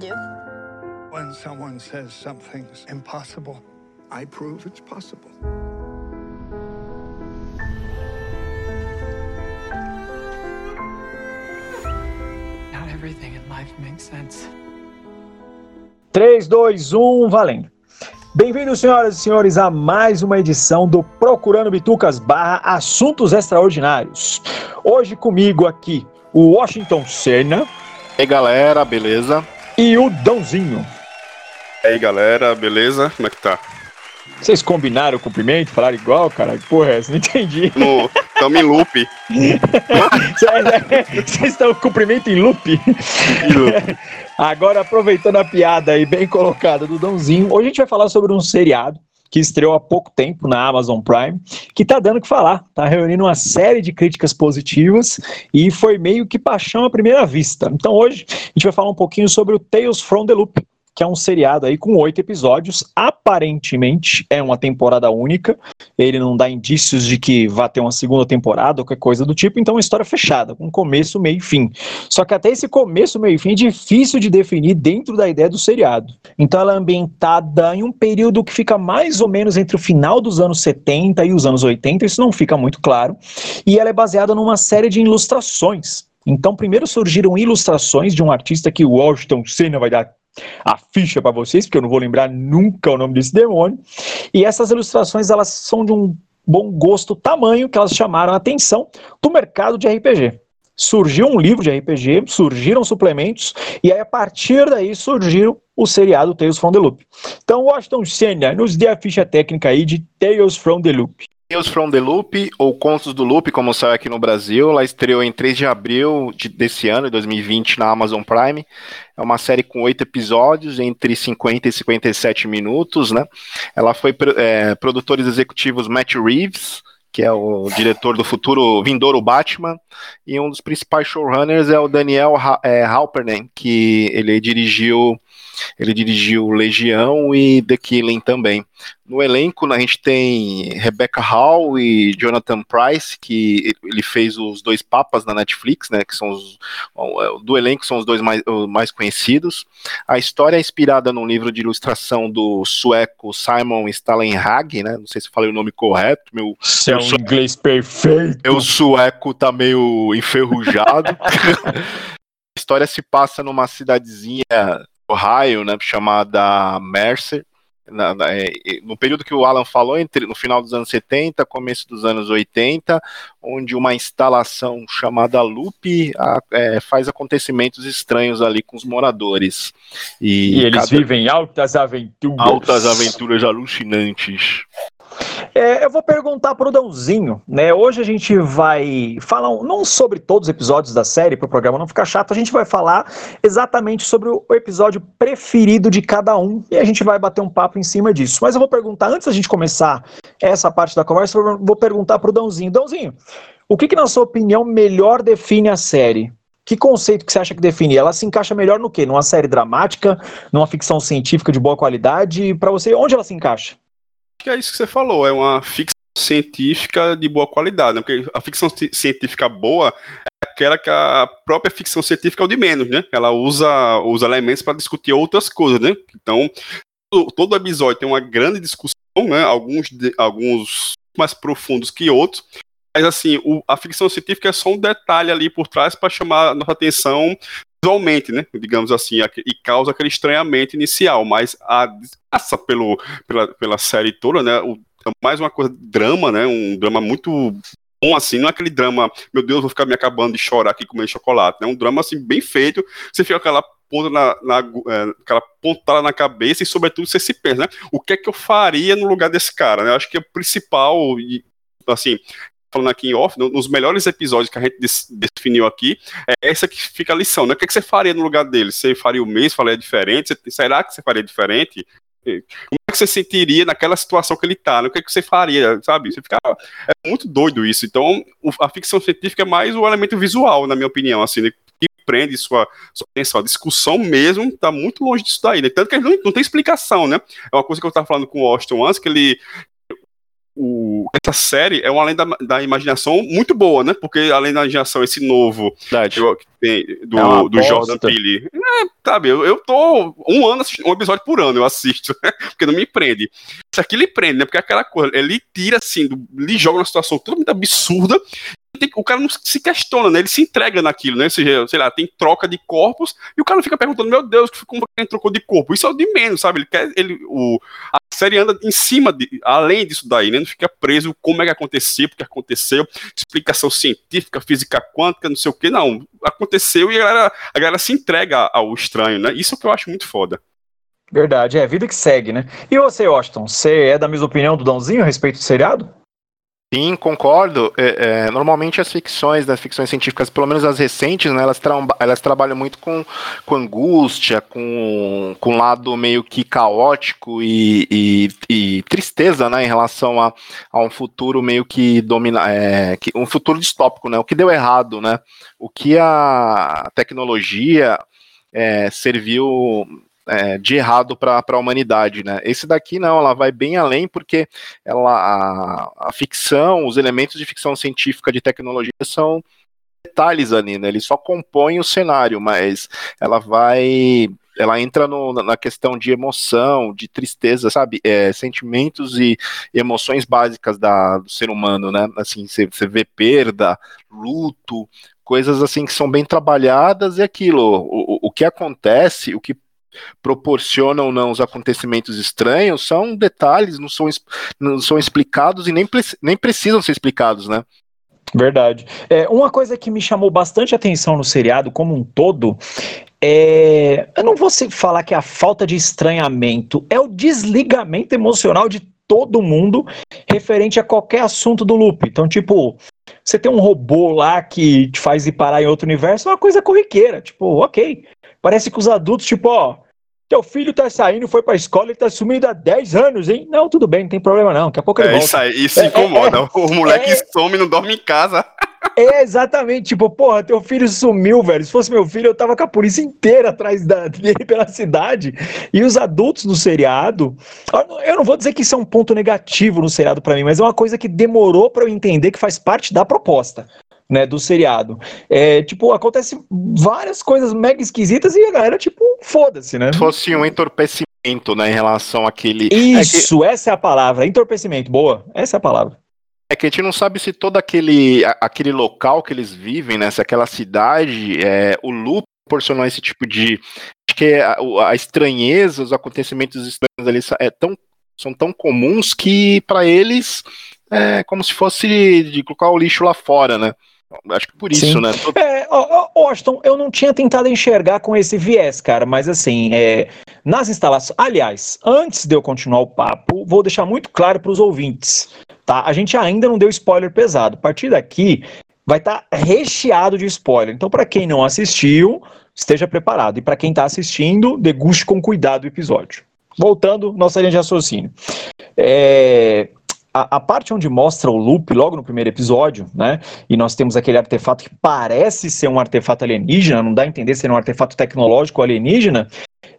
do? When someone says something's impossible, I prove it's possible. Not everything in life makes sense. 3, 2, 1, valendo. Bem-vindos, senhoras e senhores, a mais uma edição do Procurando Bitucas barra Assuntos Extraordinários. Hoje comigo aqui, o Washington Senna. E aí, galera, beleza? E o Dãozinho. E aí, galera, beleza? Como é que tá? Vocês combinaram o cumprimento? Falaram igual, cara? Porra é essa? Não entendi. No, tamo em loop. Vocês estão com cumprimento em loop? Em loop. Agora, aproveitando a piada aí bem colocada do Dãozinho, hoje a gente vai falar sobre um seriado que estreou há pouco tempo na Amazon Prime, que tá dando o que falar, tá reunindo uma série de críticas positivas e foi meio que paixão à primeira vista. Então hoje a gente vai falar um pouquinho sobre o Tales from the Loop, que é um seriado aí com oito episódios. Aparentemente é uma temporada única. Ele não dá indícios de que vai ter uma segunda temporada ou qualquer coisa do tipo. Então é uma história fechada, com começo, meio e fim. Só que até esse começo, meio e fim é difícil de definir dentro da ideia do seriado. Então ela é ambientada em um período que fica mais ou menos entre o final dos anos 70 e os anos 80. Isso não fica muito claro. E ela é baseada numa série de ilustrações. Então, primeiro surgiram ilustrações de um artista que o Washington Senna vai dar a ficha para vocês, porque eu não vou lembrar nunca o nome desse demônio. E essas ilustrações elas são de um bom gosto tamanho que elas chamaram a atenção do mercado de RPG. Surgiu um livro de RPG, surgiram suplementos, e aí a partir daí surgiu o seriado Tales from the Loop. Então, Washington Senna, nos dê a ficha técnica aí de Tales from the Loop. Tales from the Loop, ou Contos do Loop, como sai aqui no Brasil. Ela estreou em 3 de abril de, desse ano, 2020, na Amazon Prime. É uma série com oito episódios, entre 50 e 57 minutos, né? Ela foi é, produtores executivos Matt Reeves, que é o diretor do futuro vindouro Batman, e um dos principais showrunners é o Daniel é, Halpernen, que ele dirigiu ele dirigiu Legião e The Killing também. No elenco, a gente tem Rebecca Hall e Jonathan Price, que ele fez os dois papas na Netflix, né? Que são os do elenco são os dois mais, mais conhecidos. A história é inspirada num livro de ilustração do sueco Simon Stalenhag, né? Não sei se falei o nome correto. Meu, Seu meu inglês perfeito. Meu sueco tá meio enferrujado. a história se passa numa cidadezinha Ohio, né, chamada Mercer, na, na, é, no período que o Alan falou, entre, no final dos anos 70, começo dos anos 80, onde uma instalação chamada Loop a, é, faz acontecimentos estranhos ali com os moradores. E, e eles cada... vivem altas aventuras. Altas aventuras alucinantes. É, eu vou perguntar pro Dãozinho, né? Hoje a gente vai falar não sobre todos os episódios da série, para o programa não ficar chato, a gente vai falar exatamente sobre o episódio preferido de cada um e a gente vai bater um papo em cima disso. Mas eu vou perguntar, antes da gente começar essa parte da conversa, eu vou perguntar pro Dãozinho. Dãozinho, o que, que na sua opinião melhor define a série? Que conceito que você acha que define? Ela se encaixa melhor no quê? Numa série dramática, numa ficção científica de boa qualidade? Para você, onde ela se encaixa? Que é isso que você falou, é uma ficção científica de boa qualidade, né? porque a ficção científica boa é aquela que a própria ficção científica é o de menos, né? Ela usa os elementos para discutir outras coisas, né? Então, todo episódio tem uma grande discussão, né? Alguns, alguns mais profundos que outros, mas assim, o, a ficção científica é só um detalhe ali por trás para chamar a nossa atenção visualmente, né? Digamos assim, e causa aquele estranhamento inicial, mas a passa pelo, pela, pela série toda, né? O, é mais uma coisa drama, né? Um drama muito bom assim, não é aquele drama, meu Deus, vou ficar me acabando de chorar aqui comendo chocolate, né? Um drama assim bem feito, você fica aquela ponta na, na é, aquela pontada na cabeça e sobretudo você se pensa, né? O que é que eu faria no lugar desse cara, né? Eu acho que é o principal assim, falando aqui em off, nos melhores episódios que a gente definiu aqui, é essa que fica a lição, né? O que, é que você faria no lugar dele? Você faria o mesmo, faria diferente? Será que você faria diferente? Como é que você sentiria naquela situação que ele tá? Né? O que, é que você faria, sabe? Você fica, é muito doido isso. Então, a ficção científica é mais o elemento visual, na minha opinião, assim, né? que prende sua, sua atenção. A discussão mesmo está muito longe disso daí, né? Tanto que não, não tem explicação, né? É uma coisa que eu estava falando com o Austin antes, que ele o, essa série é uma além da, da, imaginação muito boa, né? Porque além da imaginação, esse novo eu, tem, do, é do Jordan Peele. É, sabe, eu, eu tô um ano assistindo, um episódio por ano eu assisto, porque não me prende. Isso aqui lhe prende, né? Porque é aquela coisa, ele tira assim, do, lhe joga numa situação totalmente absurda o cara não se questiona, né? Ele se entrega naquilo, né? Ou seja, sei lá, tem troca de corpos e o cara fica perguntando, meu Deus, como ele trocou de corpo? Isso é o de menos, sabe? Ele quer, ele, o, a série anda em cima, de, além disso daí, né? Não fica preso como é que aconteceu, porque aconteceu, explicação científica, física quântica, não sei o que, não. Aconteceu e a galera, a galera se entrega ao estranho, né? Isso é o que eu acho muito foda. Verdade, é a vida que segue, né? E você, Washington, você é da mesma opinião do Dãozinho a respeito do seriado? Sim, concordo. É, é, normalmente as ficções, das ficções científicas, pelo menos as recentes, né, elas, elas trabalham muito com, com angústia, com, com um lado meio que caótico e, e, e tristeza, né, em relação a, a um futuro meio que domina, é, que, um futuro distópico, né, o que deu errado, né, o que a tecnologia é, serviu é, de errado para a humanidade, né? Esse daqui não, ela vai bem além porque ela a, a, ficção, os elementos de ficção científica de tecnologia são detalhes ali, né? Ele só compõe o cenário, mas ela vai ela entra no, na questão de emoção, de tristeza, sabe? É, sentimentos e emoções básicas da, do ser humano, né? Assim, você, vê perda, luto, coisas assim que são bem trabalhadas e aquilo, o, o que acontece, o que proporcionam ou não os acontecimentos estranhos são detalhes, não são, não são explicados e nem, nem precisam ser explicados, né? Verdade. É, uma coisa que me chamou bastante atenção no seriado como um todo é. Eu não vou falar que é a falta de estranhamento, é o desligamento emocional de todo mundo referente a qualquer assunto do loop. Então, tipo, você tem um robô lá que te faz ir parar em outro universo, é uma coisa corriqueira. Tipo, ok. Parece que os adultos, tipo, ó, teu filho tá saindo, foi pra escola e tá sumindo há 10 anos, hein? Não, tudo bem, não tem problema não. Daqui a pouco ele é, volta. Isso, aí, isso é, incomoda. É, o moleque é, some e não dorme em casa. É, exatamente. Tipo, porra, teu filho sumiu, velho. Se fosse meu filho, eu tava com a polícia inteira atrás da, dele pela cidade. E os adultos no seriado. Eu não vou dizer que isso é um ponto negativo no seriado para mim, mas é uma coisa que demorou para eu entender que faz parte da proposta né, do seriado. É, tipo, acontece várias coisas mega esquisitas e a galera, tipo, foda-se, né? Se fosse um entorpecimento, né, em relação àquele... Isso, é que... essa é a palavra, entorpecimento, boa, essa é a palavra. É que a gente não sabe se todo aquele, aquele local que eles vivem, né, se aquela cidade, é, o loop proporcionou esse tipo de... Acho que a, a estranheza, os acontecimentos estranhos ali é tão, são tão comuns que para eles é como se fosse de colocar o lixo lá fora, né? Acho que por isso, Sim. né? É, Austin, eu não tinha tentado enxergar com esse viés, cara, mas assim, é, nas instalações. Aliás, antes de eu continuar o papo, vou deixar muito claro para os ouvintes, tá? A gente ainda não deu spoiler pesado. A partir daqui, vai estar tá recheado de spoiler. Então, para quem não assistiu, esteja preparado. E para quem está assistindo, deguste com cuidado o episódio. Voltando, nossa linha de raciocínio. É, a, a, parte onde mostra o loop, logo no primeiro episódio, né? E nós temos aquele artefato que parece ser um artefato alienígena, não dá a entender ser um artefato tecnológico alienígena.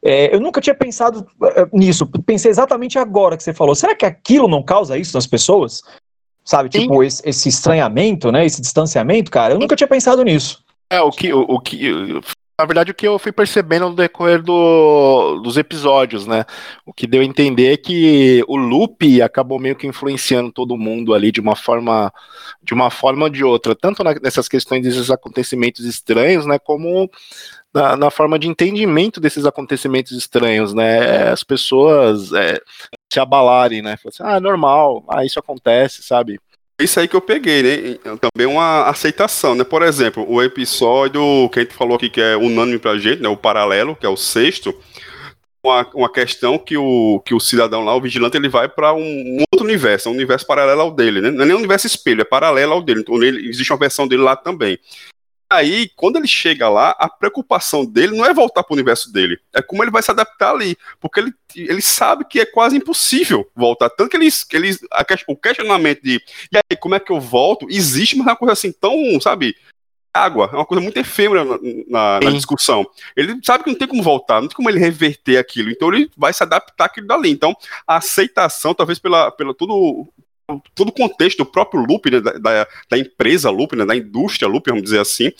É, eu nunca tinha pensado uh, nisso. Pensei exatamente agora que você falou. Será que aquilo não causa isso nas pessoas? Sabe, tipo, esse, esse, estranhamento, né? Esse distanciamento, cara. Eu nunca tinha pensado nisso. É, o que, o, o que na verdade, o que eu fui percebendo no decorrer do, dos episódios, né? O que deu a entender é que o loop acabou meio que influenciando todo mundo ali de uma forma, de uma forma ou de outra, tanto na, nessas questões desses acontecimentos estranhos, né? Como na, na, forma de entendimento desses acontecimentos estranhos, né? As pessoas é, se abalarem, né? Assim, ah, normal, ah, isso acontece, sabe? Isso aí que eu peguei, né? Também uma aceitação, né? Por exemplo, o episódio que a gente falou aqui que é unânime pra gente, né? O paralelo, que é o sexto. Uma, uma questão que o, que o cidadão lá, o vigilante, ele vai para um, outro universo, um universo paralelo ao dele, né? Não é nem um universo espelho, é paralelo ao dele. Então ele, existe uma versão dele lá também. Aí, quando ele chega lá, a preocupação dele não é voltar para o universo dele, é como ele vai se adaptar ali, porque ele, ele sabe que é quase impossível voltar. Tanto que ele, ele a, o questionamento de e aí, como é que eu volto? Existe, mas é uma coisa assim tão, sabe, água, é uma coisa muito efêmera na, na, na, discussão. Ele sabe que não tem como voltar, não tem como ele reverter aquilo, então ele vai se adaptar àquilo dali. Então, a aceitação, talvez pela, pela tudo todo o contexto do próprio Loop, né, da, da, empresa Loop, né, da indústria Loop, vamos dizer assim,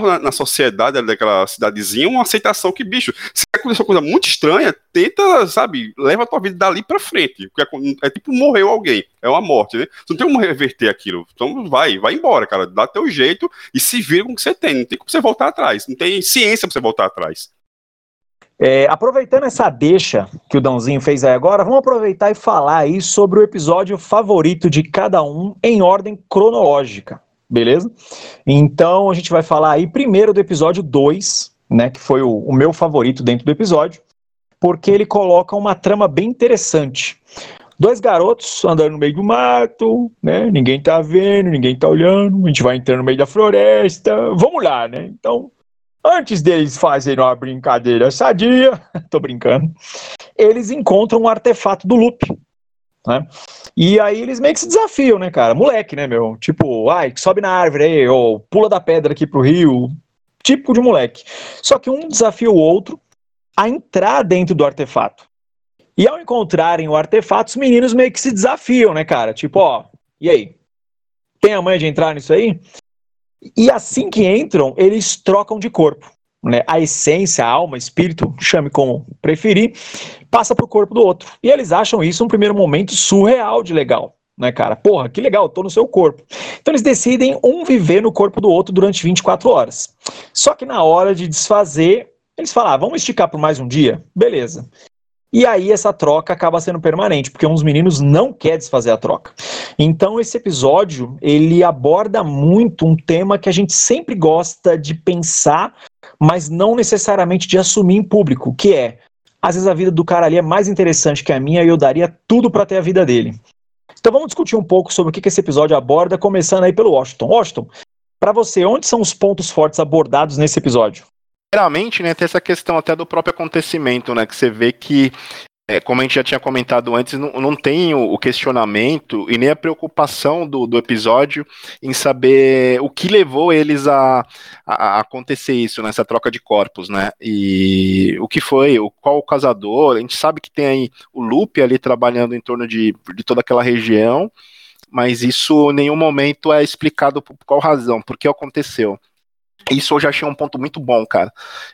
na, na sociedade daquela cidadezinha uma aceitação que, bicho, se aconteceu uma coisa muito estranha, tenta, sabe, leva a tua vida dali pra frente. É, é tipo morreu alguém, é uma morte, né? Você não tem como reverter aquilo. Então vai, vai embora, cara, dá teu jeito e se vira com o que você tem. Não tem como você voltar atrás, não tem ciência pra você voltar atrás. É, aproveitando essa deixa que o Dãozinho fez aí agora, vamos aproveitar e falar aí sobre o episódio favorito de cada um em ordem cronológica, beleza? Então a gente vai falar aí primeiro do episódio 2, né, que foi o, o meu favorito dentro do episódio, porque ele coloca uma trama bem interessante. Dois garotos andando no meio do mato, né? Ninguém tá vendo, ninguém tá olhando, a gente vai entrando no meio da floresta. Vamos lá, né? Então, Antes deles fazerem uma brincadeira sadia, tô brincando, eles encontram um artefato do loop. Né? E aí eles meio que se desafiam, né, cara? Moleque, né, meu? Tipo, ai, sobe na árvore aí, ou pula da pedra aqui pro rio. Típico de moleque. Só que um desafia o outro a entrar dentro do artefato. E ao encontrarem o artefato, os meninos meio que se desafiam, né, cara? Tipo, ó, e aí? Tem a mãe de entrar nisso aí? E assim que entram, eles trocam de corpo. Né? A essência, a alma, espírito, chame como preferir, passa para o corpo do outro. E eles acham isso um primeiro momento surreal de legal. Né, cara? Porra, que legal, tô no seu corpo. Então eles decidem um viver no corpo do outro durante 24 horas. Só que na hora de desfazer, eles falam: ah, vamos esticar por mais um dia? Beleza. E aí essa troca acaba sendo permanente, porque uns meninos não querem desfazer a troca. Então esse episódio, ele aborda muito um tema que a gente sempre gosta de pensar, mas não necessariamente de assumir em público, que é, às vezes a vida do cara ali é mais interessante que a minha e eu daria tudo para ter a vida dele. Então vamos discutir um pouco sobre o que esse episódio aborda, começando aí pelo Washington. Washington, para você, onde são os pontos fortes abordados nesse episódio? Primeiramente, né, tem essa questão até do próprio acontecimento, né, que você vê que, é, como a gente já tinha comentado antes, não, não tem o, o, questionamento e nem a preocupação do, do episódio em saber o que levou eles a, a, a, acontecer isso, nessa troca de corpos, né, e o que foi, o, qual o casador, a gente sabe que tem aí o Lupe ali trabalhando em torno de, de toda aquela região, mas isso em nenhum momento é explicado por qual razão, por que aconteceu. Isso eu já achei um ponto muito bom, cara.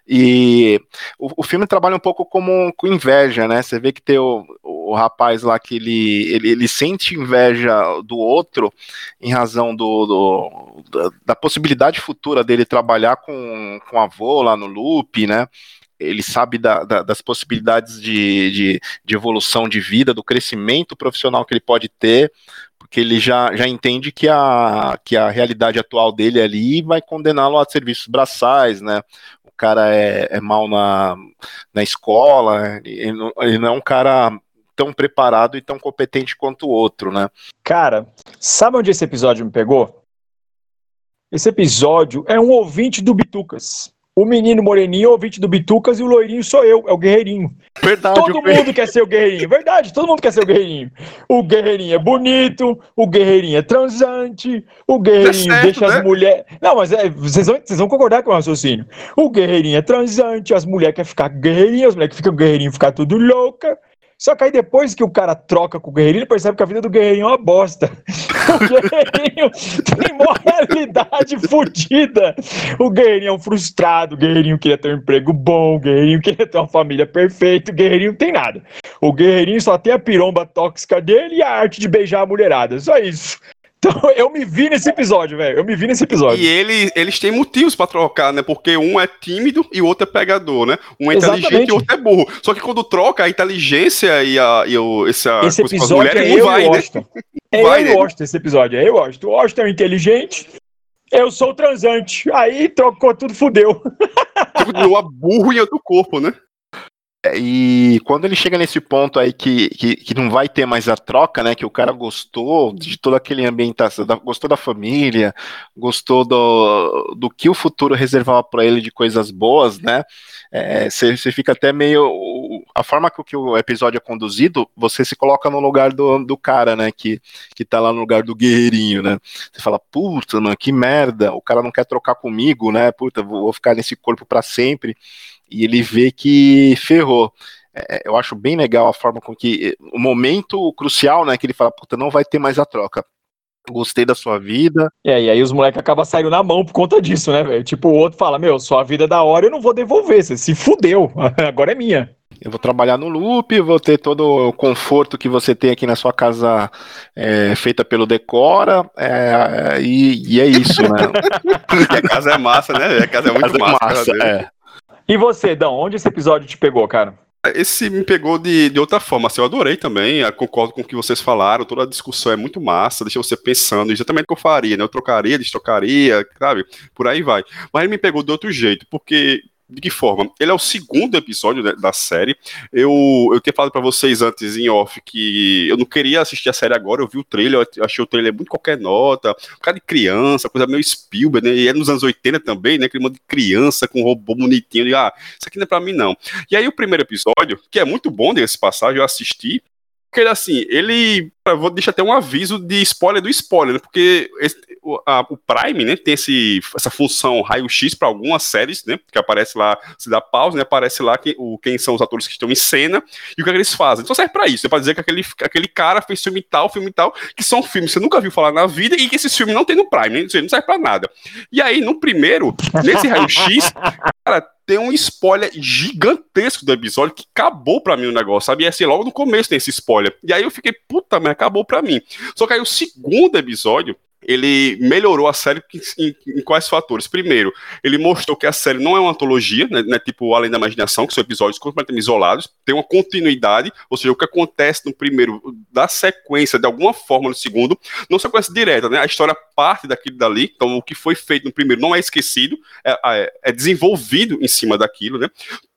E o, o filme trabalha um pouco como com inveja, né? Você vê que tem o, o rapaz lá que ele, ele, ele sente inveja do outro em razão do, do da, da, possibilidade futura dele trabalhar com, com avô lá no loop, né? Ele sabe da, da, das possibilidades de, de, de evolução de vida, do crescimento profissional que ele pode ter, porque ele já, já entende que a, que a realidade atual dele ali vai condená-lo a serviços braçais, né? O cara é, é mal na, na escola, ele não, ele não é um cara tão preparado e tão competente quanto o outro, né? Cara, sabe onde esse episódio me pegou? Esse episódio é um ouvinte do Bitucas. O menino moreninho é o ouvinte do Bitucas e o loirinho sou eu, é o guerreirinho. Verdade. Todo mundo quer ser o guerreirinho. Verdade, todo mundo quer ser o guerreirinho. O guerreirinho é bonito, o guerreirinho é transante, o guerreirinho é certo, deixa né? as mulheres. Não, mas é, vocês, vão, vocês vão concordar com o raciocínio. O guerreirinho é transante, as mulheres querem ficar guerreirinhas, as mulheres que ficam guerreirinho ficar tudo louca. Só que aí depois que o cara troca com o guerreirinho, ele percebe que a vida do guerreirinho é uma bosta. O guerreirinho tem moralidade fodida. O guerreirinho é um frustrado, o guerreirinho queria ter um emprego bom, o guerreirinho queria ter uma família perfeita, o guerreirinho não tem nada. O guerreirinho só tem a piromba tóxica dele e a arte de beijar a mulherada. Só isso. Então, eu me vi nesse episódio, velho. Eu me vi nesse episódio. E ele, eles têm motivos para trocar, né? Porque um é tímido e o outro é pegador, né? Um é Exatamente. inteligente e o outro é burro. Só que quando troca a inteligência e, a, e o, essa esse episódio mulheres, é eu vai, né? É vai, eu né? gosto desse episódio, é eu gosto. O Washington é inteligente, eu sou transante. Aí trocou tudo, fudeu. Continua burro em outro corpo, né? E quando ele chega nesse ponto aí que, que, que, não vai ter mais a troca, né? Que o cara gostou de todo aquele ambientação, gostou da família, gostou do, do que o futuro reservava para ele de coisas boas, né? Você é, fica até meio. A forma que, que, o episódio é conduzido, você se coloca no lugar do, do cara, né? Que, que tá lá no lugar do guerreirinho, né? Você fala, puta, mano, que merda, o cara não quer trocar comigo, né? Puta, vou ficar nesse corpo para sempre e ele vê que ferrou. é, eu acho bem legal a forma com que o momento crucial, né, que ele fala, puta, não vai ter mais a troca. Gostei da sua vida. É, e aí os moleques acabam saindo na mão por conta disso, né, velho? Tipo, o outro fala, meu, sua vida é da hora, eu não vou devolver, você se fudeu, agora é minha. Eu vou trabalhar no loop, vou ter todo o conforto que você tem aqui na sua casa é, feita pelo Decora, é, e, e, é isso, né? a casa é massa, né? A casa é muito casa massa. É massa é. E você, Dão, onde esse episódio te pegou, cara? Esse me pegou de, de outra forma, assim, eu adorei também, eu concordo com o que vocês falaram, toda a discussão é muito massa, deixa você pensando exatamente o que eu faria, né? Eu trocaria, destrocaria, sabe? Por aí vai. Mas ele me pegou de outro jeito, porque de que forma? Ele é o segundo episódio da série. Eu, eu tinha falado para vocês antes em off que eu não queria assistir a série agora. Eu vi o trailer, eu achei o trailer muito qualquer nota, um cara de criança, coisa meio Spielberg, né? E é nos anos 80 também, né? Aquele de criança com um robô bonitinho. Ah, isso aqui não é pra mim, não. E aí o primeiro episódio, que é muito bom desse passagem, eu assisti. Porque assim, ele. Vou deixar até um aviso de spoiler do spoiler, né? Porque esse, o, a, o, Prime, né, tem esse, essa função raio-x para algumas séries, né? Que aparece lá, se dá pausa, né? Aparece lá quem, o, quem são os atores que estão em cena e o que, é que eles fazem. Então serve para isso, é pra dizer que aquele, aquele cara fez filme tal, filme tal, que são filmes que você nunca viu falar na vida e que esses filmes não tem no Prime, né? Não serve pra nada. E aí, no primeiro, nesse raio-x, cara, tem um spoiler gigantesco do episódio que acabou pra mim o negócio, sabe? E assim, logo no começo tem esse spoiler. E aí eu fiquei, puta, mas acabou pra mim. Só que aí o segundo episódio, ele melhorou a série em, em, quais fatores? Primeiro, ele mostrou que a série não é uma antologia, né, né, tipo Além da Imaginação, que são episódios completamente isolados, tem uma continuidade, ou seja, o que acontece no primeiro da sequência, de alguma forma, no segundo, não sequência direta, né? A história parte daquilo dali, então o que foi feito no primeiro não é esquecido, é, é, é desenvolvido em cima daquilo, né?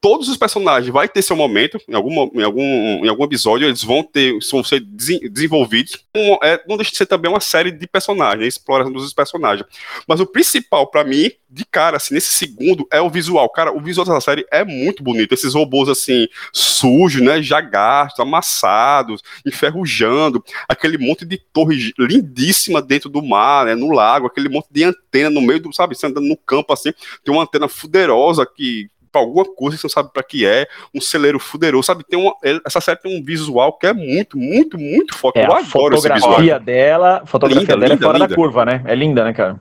Todos os personagens vai ter seu momento, em algum, em algum, em algum episódio, eles vão ter, vão ser desenvolvidos. Um, é, não deixa de ser também uma série de personagens, exploração dos personagens. Mas o principal, para mim, de cara, assim, nesse segundo, é o visual. Cara, o visual dessa série é muito bonito. Esses robôs, assim, sujos, né, já gastos, amassados, enferrujando, aquele monte de torre lindíssima dentro do mar, né, no lago, aquele monte de antena no meio do, sabe, você andando no campo, assim, tem uma antena fuderosa que para alguma coisa, você não sabe para que é, um celeiro fuderoso, sabe? Tem uma, essa série tem um visual que é muito, muito, muito forte. É, Eu a adoro esse visual. Dela, a fotografia linda, dela é linda, é fora linda. da curva, né? É linda, né, cara?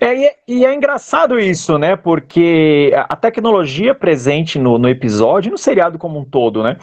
É, e, é, e, é engraçado isso, né? Porque a tecnologia presente no, no episódio, no seriado como um todo, né?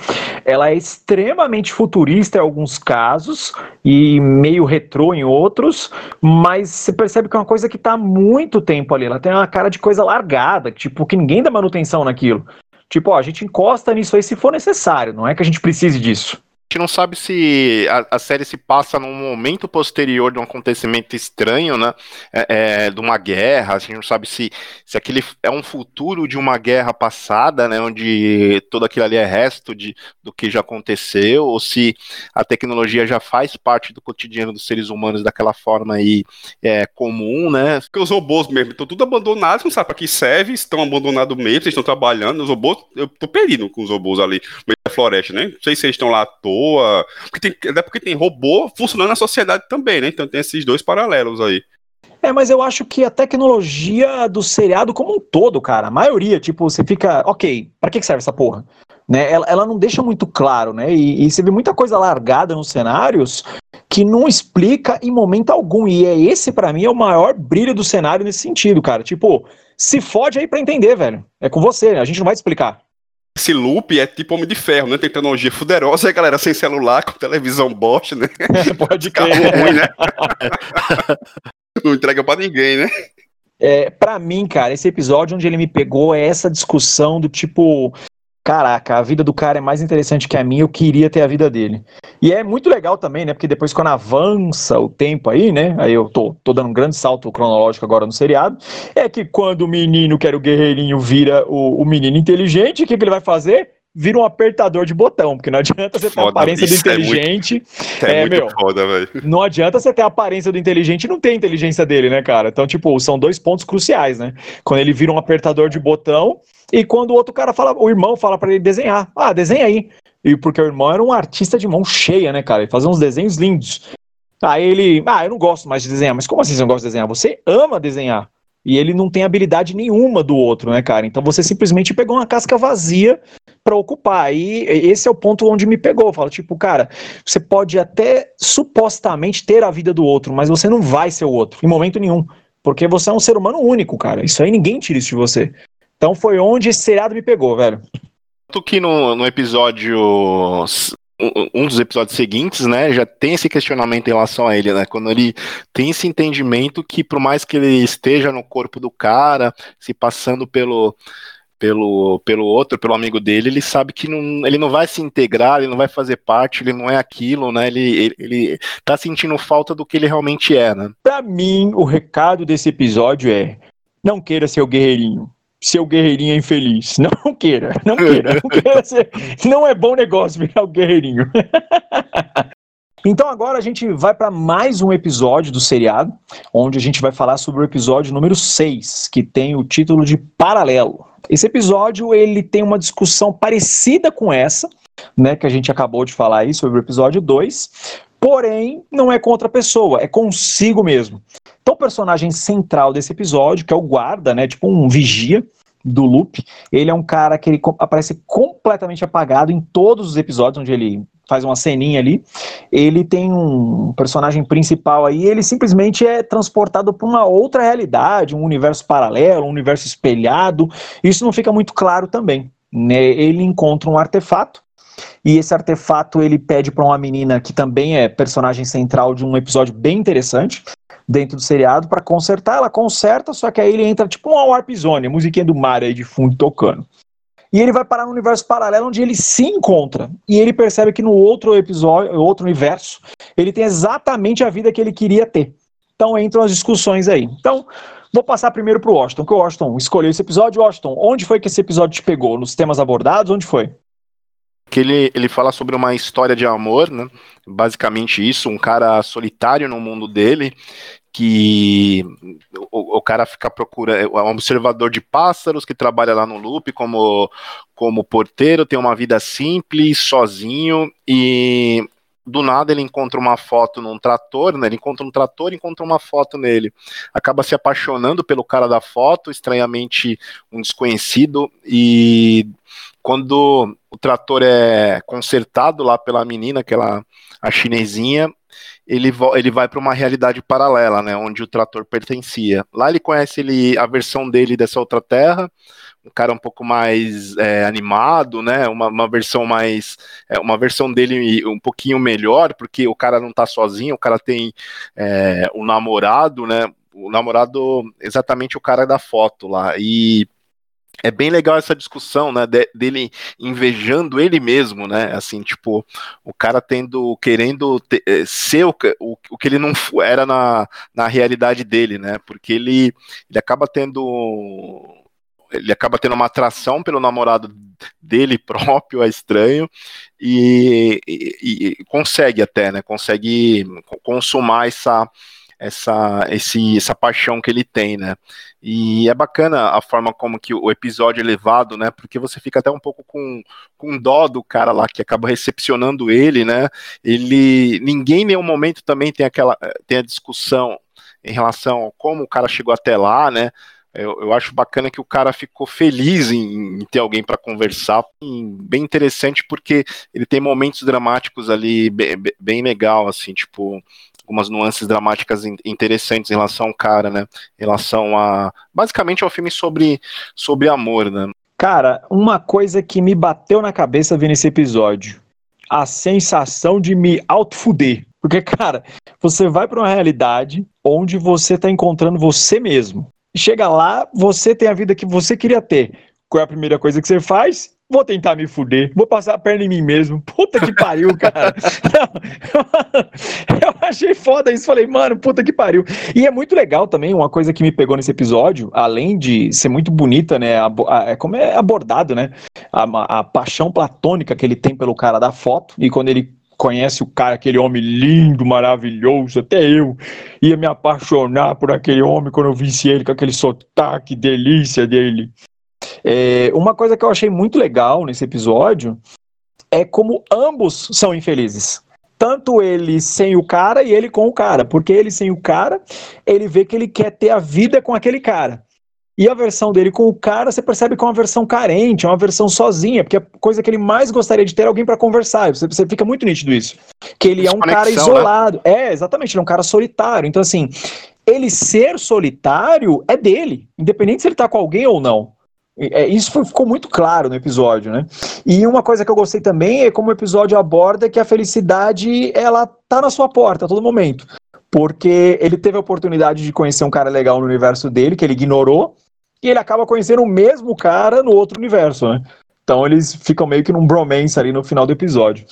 Ela é extremamente futurista em alguns casos e meio retrô em outros, mas você percebe que é uma coisa que está há muito tempo ali. Ela tem uma cara de coisa largada, tipo, que ninguém dá manutenção naquilo. Tipo, ó, a gente encosta nisso aí se for necessário, não é que a gente precise disso gente não sabe se a, a, série se passa num momento posterior de um acontecimento estranho, né? É, é, de uma guerra. A gente não sabe se, se aquele é um futuro de uma guerra passada, né? Onde todo aquilo ali é resto de, do que já aconteceu, ou se a tecnologia já faz parte do cotidiano dos seres humanos daquela forma aí é, comum, né? Porque os robôs mesmo estão tudo abandonados, não sabe para que serve, estão abandonados mesmo, eles estão trabalhando. Os robôs, eu tô perdido com os robôs ali meio da floresta, né? Não sei se eles estão lá à toa boa. Porque tem, até porque tem robô funcionando na sociedade também, né? Então tem esses dois paralelos aí. É, mas eu acho que a tecnologia do seriado como um todo, cara, a maioria, tipo, você fica, ok, para que serve essa porra? Né? Ela, ela não deixa muito claro, né? E, e você vê muita coisa largada nos cenários que não explica em momento algum. E é esse, para mim, é o maior brilho do cenário nesse sentido, cara. Tipo, se fode aí pra entender, velho. É com você, a gente não vai te explicar esse loop é tipo Homem de Ferro, né? Tem tecnologia fuderosa e a galera sem celular, com televisão bosta, né? Pode crer. ruim, né? Não entrega pra ninguém, né? É, para mim, cara, esse episódio onde ele me pegou é essa discussão do tipo, caraca, a vida do cara é mais interessante que a minha, eu queria ter a vida dele. E é muito legal também, né? Porque depois, quando avança o tempo aí, né? Aí eu tô, tô dando um grande salto cronológico agora no seriado. É que quando o menino, que era o guerreirinho, vira o, o menino inteligente, o que, que ele vai fazer? Vira um apertador de botão, porque não adianta você ter a aparência do inteligente. É, muito, é, é meu, foda, velho. Não adianta você ter a aparência do inteligente e não ter a inteligência dele, né, cara? Então, tipo, são dois pontos cruciais, né? Quando ele vira um apertador de botão e quando o outro cara fala, o irmão fala para ele desenhar. Ah, desenha aí. E porque o irmão era um artista de mão cheia, né, cara? Ele fazia uns desenhos lindos. Aí ele, ah, eu não gosto mais de desenhar. Mas como assim você não gosta de desenhar? Você ama desenhar. E ele não tem habilidade nenhuma do outro, né, cara? Então você simplesmente pegou uma casca vazia para ocupar. E esse é o ponto onde me pegou. Fala, tipo, cara, você pode até supostamente ter a vida do outro, mas você não vai ser o outro, em momento nenhum. Porque você é um ser humano único, cara. Isso aí ninguém tira isso de você. Então foi onde esse seriado me pegou, velho. Tanto que no, no episódio um dos episódios seguintes, né, já tem esse questionamento em relação a ele, né, quando ele tem esse entendimento que por mais que ele esteja no corpo do cara, se passando pelo pelo, pelo outro, pelo amigo dele, ele sabe que não, ele não vai se integrar, ele não vai fazer parte, ele não é aquilo, né? Ele, ele, ele tá sentindo falta do que ele realmente é, né? Pra mim, o recado desse episódio é: não queira ser o guerreirinho seu guerreirinho é infeliz. Não queira, não queira. Não, queira ser, não é bom negócio virar o guerreirinho. Então agora a gente vai para mais um episódio do seriado, onde a gente vai falar sobre o episódio número 6, que tem o título de Paralelo. Esse episódio ele tem uma discussão parecida com essa, né, que a gente acabou de falar aí sobre o episódio 2, porém não é com outra pessoa, é consigo mesmo. Então, o personagem central desse episódio, que é o guarda, né, tipo um vigia do Loop, ele é um cara que ele aparece completamente apagado em todos os episódios onde ele faz uma ceninha ali. Ele tem um personagem principal aí, ele simplesmente é transportado para uma outra realidade, um universo paralelo, um universo espelhado. Isso não fica muito claro também. Né? Ele encontra um artefato e esse artefato ele pede para uma menina que também é personagem central de um episódio bem interessante, dentro do seriado para consertar. Ela conserta, só que aí ele entra tipo uma Warp Zone, musiquinha do mar aí de fundo tocando. E ele vai parar no universo paralelo onde ele se encontra. E ele percebe que no outro episódio, outro universo, ele tem exatamente a vida que ele queria ter. Então entram as discussões aí. Então, vou passar primeiro para o Washington, que o Washington escolheu esse episódio. Washington, onde foi que esse episódio te pegou? Nos temas abordados? Onde foi? Que ele, ele fala sobre uma história de amor, né? Basicamente isso, um cara solitário no mundo dele, que o, o cara fica procurando, é um observador de pássaros que trabalha lá no loop como, como porteiro, tem uma vida simples, sozinho, e do nada ele encontra uma foto num trator, né? Ele encontra um trator, encontra uma foto nele. Acaba se apaixonando pelo cara da foto, estranhamente um desconhecido, e quando o trator é consertado lá pela menina, aquela a chinesinha, ele, ele vai para uma realidade paralela, né, onde o trator pertencia. Lá ele conhece ele, a versão dele dessa outra terra, um cara um pouco mais é, animado, né, uma, uma versão mais, é, uma versão dele um pouquinho melhor, porque o cara não está sozinho, o cara tem é, um namorado, né, o namorado, exatamente o cara da foto lá, e é bem legal essa discussão, né, de, dele invejando ele mesmo, né, assim, tipo, o cara tendo, querendo ter, eh, ser o, o, o, que ele não era na, na realidade dele, né, porque ele, ele acaba tendo, ele acaba tendo uma atração pelo namorado dele próprio, é estranho, e, e, e consegue até, né, consegue consumar essa essa, esse, essa paixão que ele tem, né? E é bacana a forma como que o episódio é levado, né? Porque você fica até um pouco com, com dó do cara lá que acaba recepcionando ele, né? Ele, ninguém em nenhum momento também tem aquela, tem a discussão em relação a como o cara chegou até lá, né? Eu, eu, acho bacana que o cara ficou feliz em, em ter alguém para conversar. Bem interessante porque ele tem momentos dramáticos ali bem, bem legal, assim, tipo, algumas nuances dramáticas interessantes em relação ao cara, né? Em relação a. Basicamente é um filme sobre, sobre amor, né? Cara, uma coisa que me bateu na cabeça vendo esse episódio. A sensação de me autofuder. Porque, cara, você vai para uma realidade onde você tá encontrando você mesmo. Chega lá, você tem a vida que você queria ter. Qual é a primeira coisa que você faz? Vou tentar me fuder, vou passar a perna em mim mesmo. Puta que pariu, cara. eu achei foda isso. Falei, mano, puta que pariu. E é muito legal também, uma coisa que me pegou nesse episódio, além de ser muito bonita, né? A, a, é como é abordado, né? A, a paixão platônica que ele tem pelo cara da foto. E quando ele conhece o cara, aquele homem lindo, maravilhoso, até eu ia me apaixonar por aquele homem quando eu visse ele com aquele sotaque delícia dele. É, uma coisa que eu achei muito legal nesse episódio é como ambos são infelizes. Tanto ele sem o cara e ele com o cara. Porque ele sem o cara, ele vê que ele quer ter a vida com aquele cara. E a versão dele com o cara, você percebe que é uma versão carente, é uma versão sozinha, porque a coisa que ele mais gostaria de ter é alguém para conversar. Você, você, fica muito nítido isso. Que ele é um cara né? isolado. Né? É, exatamente, ele é um cara solitário. Então, assim, ele ser solitário é dele, independente se ele tá com alguém ou não. É, isso ficou muito claro no episódio, né? E uma coisa que eu gostei também é como o episódio aborda que a felicidade ela tá na sua porta a todo momento. Porque ele teve a oportunidade de conhecer um cara legal no universo dele, que ele ignorou, e ele acaba conhecendo o mesmo cara no outro universo, né? Então eles ficam meio que num bromance ali no final do episódio.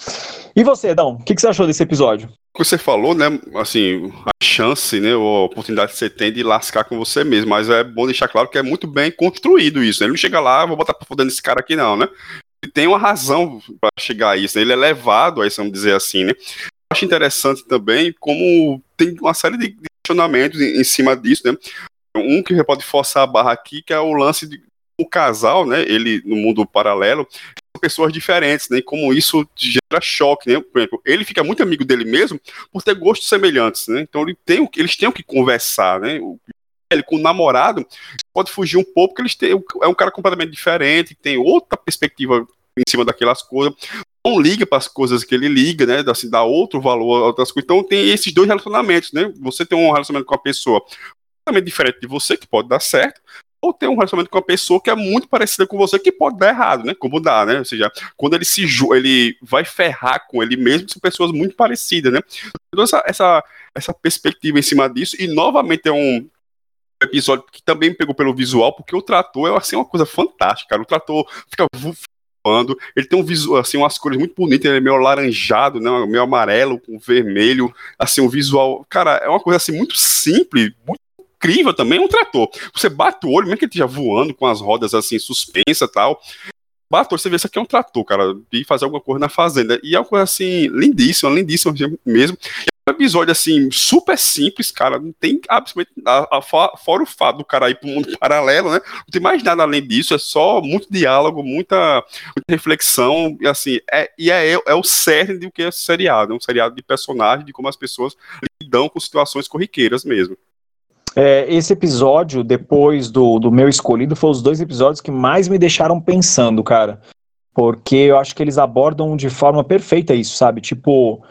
E você, Dão, o que, que, você achou desse episódio? O que você falou, né? Assim, a chance, né? Ou a oportunidade que você tem de lascar com você mesmo. Mas é bom deixar claro que é muito bem construído isso. Né? Ele não chega lá, vou botar pra foder nesse cara aqui, não, né? Ele tem uma razão para chegar a isso. Né? Ele é levado a isso, vamos dizer assim, né? acho interessante também como tem uma série de questionamentos em, em cima disso, né? Um que pode forçar a barra aqui, que é o lance de o casal, né? Ele no mundo paralelo, são pessoas diferentes, né? E como isso gera choque, né? Por exemplo, ele fica muito amigo dele mesmo por ter gostos semelhantes, né? Então ele tem, eles têm o que conversar, né? Ele com o namorado pode fugir um pouco, porque eles têm, é um cara completamente diferente, tem outra perspectiva em cima daquelas coisas não liga para as coisas que ele liga, né? Assim, dá outro valor a outras coisas. Então tem esses dois relacionamentos, né? Você tem um relacionamento com a pessoa completamente diferente de você, que pode dar certo, ou ter um relacionamento com uma pessoa que é muito parecida com você, que pode dar errado, né? Como dá, né? Ou seja, quando ele se ele vai ferrar com ele mesmo, são pessoas muito parecidas, né? Então, essa, essa, essa perspectiva em cima disso, e novamente é um episódio que também me pegou pelo visual, porque o trator é assim, uma coisa fantástica, cara. O trator fica ele tem um visual, assim, umas cores muito bonitas, ele é meio laranjado, né, meio amarelo com vermelho, assim, um visual, cara, é uma coisa assim muito simples, muito incrível também, é um trator. Você bate o olho, mesmo que ele esteja voando com as rodas assim suspensa tal, bate o olho, você vê isso aqui é um trator, cara, de fazer alguma coisa na fazenda. E é uma coisa assim lindíssima, lindíssima mesmo um episódio assim, super simples, cara. Não tem absolutamente. A, a, fora o fato do cara ir pro mundo paralelo, né? Não tem mais nada além disso, é só muito diálogo, muita, muita reflexão, e assim, é, e é, é o cerne do que é seriado. É um seriado de personagem, de como as pessoas lidam com situações corriqueiras mesmo. É, esse episódio, depois do, do meu escolhido, foi os dois episódios que mais me deixaram pensando, cara. Porque eu acho que eles abordam de forma perfeita isso, sabe? Tipo,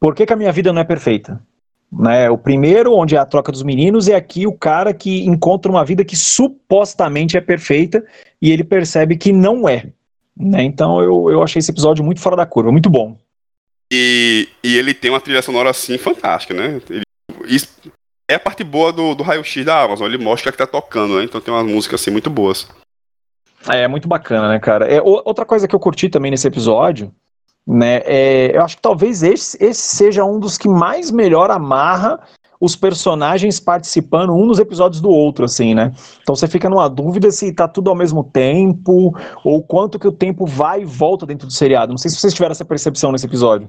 por que, que a minha vida não é perfeita? Né, o primeiro, onde é a troca dos meninos, é aqui o cara que encontra uma vida que supostamente é perfeita e ele percebe que não é. Né? Então eu, eu achei esse episódio muito fora da curva, muito bom. E, e ele tem uma trilha sonora assim fantástica, né? Ele, isso é a parte boa do, do raio-x da Amazon, ele mostra que tá tocando, né? Então tem umas músicas assim muito boas. É, é muito bacana, né, cara? É, outra coisa que eu curti também nesse episódio né? É, eu acho que talvez esse, esse seja um dos que mais melhor amarra os personagens participando um nos episódios do outro, assim, né? Então você fica numa dúvida se tá tudo ao mesmo tempo, ou quanto que o tempo vai e volta dentro do seriado. Não sei se vocês tiveram essa percepção nesse episódio.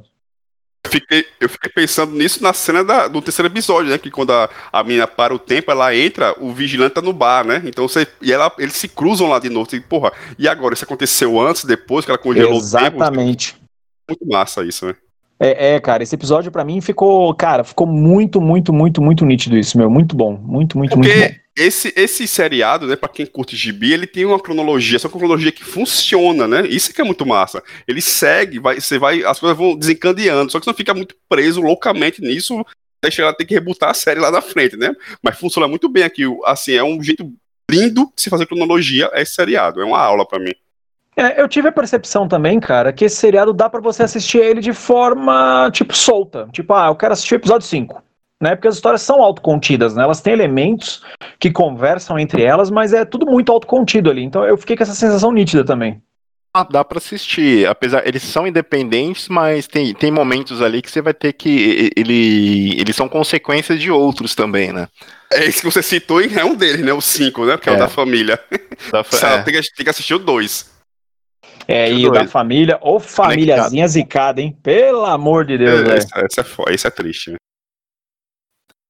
Eu fiquei, eu fiquei pensando nisso na cena da, do terceiro episódio, né? Que quando a, a menina para o tempo, ela entra, o vigilante tá no bar, né? Então você. E ela, eles se cruzam lá de novo. Você, porra, e agora? Isso aconteceu antes, depois que ela congelou Exatamente. o tempo? Exatamente muito massa isso, né? É, é, cara, esse episódio para mim ficou, cara, ficou muito, muito, muito, muito nítido isso, meu, muito bom, muito, muito, Porque muito bom. Esse, esse seriado, né, para quem curte gibi, ele tem uma cronologia, essa cronologia que funciona, né? Isso que é muito massa. Ele segue, vai, você vai, as coisas vão desencadeando, só que você não fica muito preso loucamente nisso, até chegar ter que rebutar a série lá na frente, né? Mas funciona muito bem aqui, assim, é um jeito lindo de se fazer cronologia, é esse seriado, é uma aula para mim. É, eu tive a percepção também, cara, que esse seriado dá para você assistir ele de forma, tipo, solta. Tipo, ah, eu quero assistir o episódio 5. Né? Porque as histórias são autocontidas, né? Elas têm elementos que conversam entre elas, mas é tudo muito autocontido ali. Então eu fiquei com essa sensação nítida também. Ah, dá para assistir. Apesar, eles são independentes, mas tem, tem momentos ali que você vai ter que. Ele, eles são consequências de outros também, né? É esse que você citou, é um deles, né? O 5, né? Que é, é o da família. Da fa é. tem, que, tem que assistir o 2. É, e o da família, ou famíliazinha zicada, hein? Pelo amor de Deus, é, velho. Esse, é, é, isso é triste, né?